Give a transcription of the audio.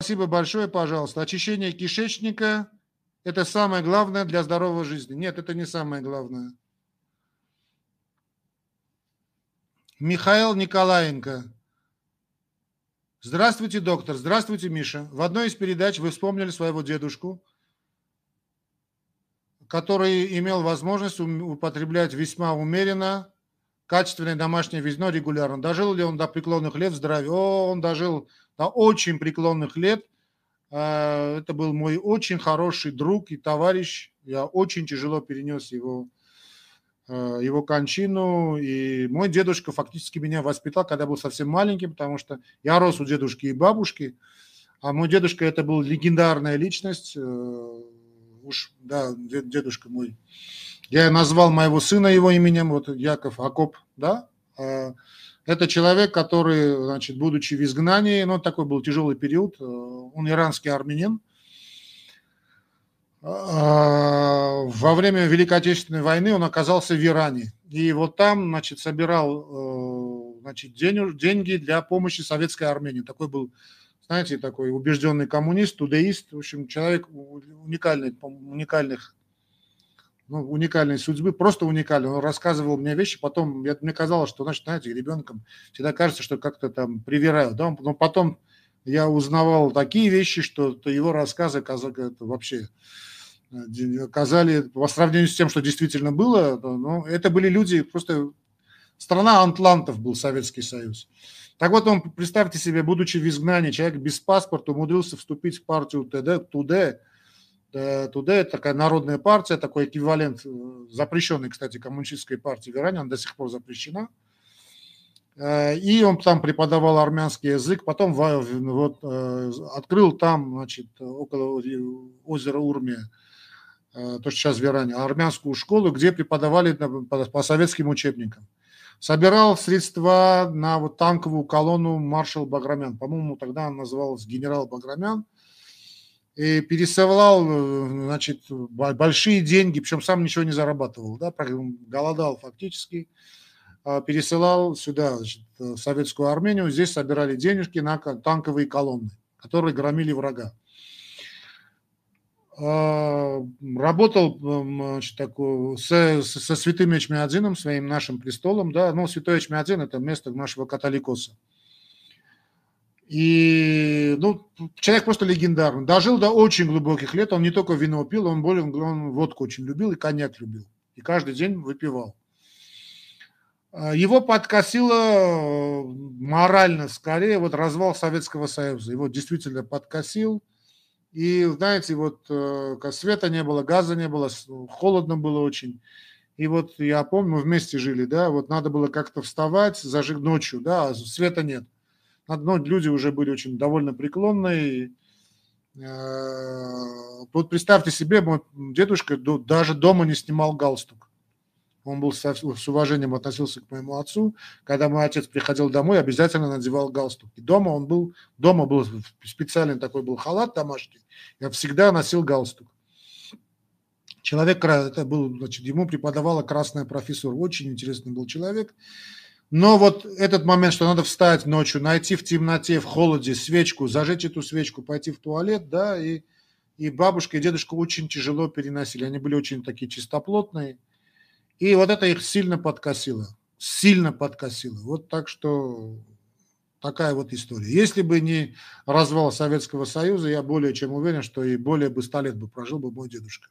Спасибо большое, пожалуйста. Очищение кишечника – это самое главное для здоровой жизни. Нет, это не самое главное. Михаил Николаенко. Здравствуйте, доктор. Здравствуйте, Миша. В одной из передач вы вспомнили своего дедушку, который имел возможность употреблять весьма умеренно качественное домашнее вино регулярно. Дожил ли он до преклонных лет в здравии? О, он дожил до очень преклонных лет. А, это был мой очень хороший друг и товарищ. Я очень тяжело перенес его, а, его кончину. И мой дедушка фактически меня воспитал, когда был совсем маленьким, потому что я рос у дедушки и бабушки. А мой дедушка это был легендарная личность. Э, уж, да, дедушка мой я назвал моего сына его именем, вот Яков Акоп, да. А, это человек, который, значит, будучи в изгнании, ну, такой был тяжелый период, э, он иранский армянин. А, во время Великой Отечественной войны он оказался в Иране. И вот там, значит, собирал э, значит, деньги для помощи советской Армении. Такой был, знаете, такой убежденный коммунист, тудеист, в общем, человек уникальный, уникальных ну, уникальной судьбы, просто уникальный. Он рассказывал мне вещи, потом я, мне казалось, что, значит, знаете, ребенком всегда кажется, что как-то там привирают, да, но потом я узнавал такие вещи, что то его рассказы это вообще э, казали, по сравнению с тем, что действительно было, ну, это были люди, просто страна антлантов был Советский Союз. Так вот, он, представьте себе, будучи в изгнании, человек без паспорта умудрился вступить в партию ТД, ТУД, Э, туда это такая народная партия, такой эквивалент э, запрещенной, кстати, коммунистической партии в Иране, она до сих пор запрещена. Э, и он там преподавал армянский язык, потом вот, открыл там, значит, около озера Урмия, то, что сейчас в Иране, армянскую школу, где преподавали по советским учебникам. Собирал средства на вот танковую колонну маршал Баграмян. По-моему, тогда он назывался генерал Баграмян – и пересылал, э, значит, большие деньги, причем сам ничего не зарабатывал, да, голодал фактически, а, пересылал сюда, значит, в советскую Армению, здесь собирали денежки на танковые колонны, которые громили врага. А, работал значит, такой, со, со святым Эчмиадзином, своим нашим престолом, да, ну, святой Эчмиадзин – это место нашего католикоса. И ну, человек просто легендарный. Дожил до очень глубоких лет. Он не только вино пил, он более он водку очень любил и коньяк любил. И каждый день выпивал. А, его подкосило э, морально скорее вот развал Советского Союза. Его действительно подкосил. И, знаете, вот э, света не было, газа не было, холодно было очень. И вот я помню, мы вместе жили, да, вот надо было как-то вставать, зажиг ночью, да, а света нет ну, люди уже были очень довольно преклонные. Э, вот представьте себе, мой дедушка даже дома не снимал галстук. Он был с уважением относился к моему отцу. Когда мой отец приходил домой, обязательно надевал галстук. И дома он был, дома был специальный такой был халат домашний. Я всегда носил галстук. Человек, это был, значит, ему преподавала красная профессор. Очень интересный был человек. Но вот этот момент, что надо встать ночью, найти в темноте, в холоде свечку, зажечь эту свечку, пойти в туалет, да, и, и бабушка и дедушка очень тяжело переносили. Они были очень такие чистоплотные. И вот это их сильно подкосило. Сильно подкосило. Вот так что такая вот история. Если бы не развал Советского Союза, я более чем уверен, что и более бы ста лет бы прожил бы мой дедушка.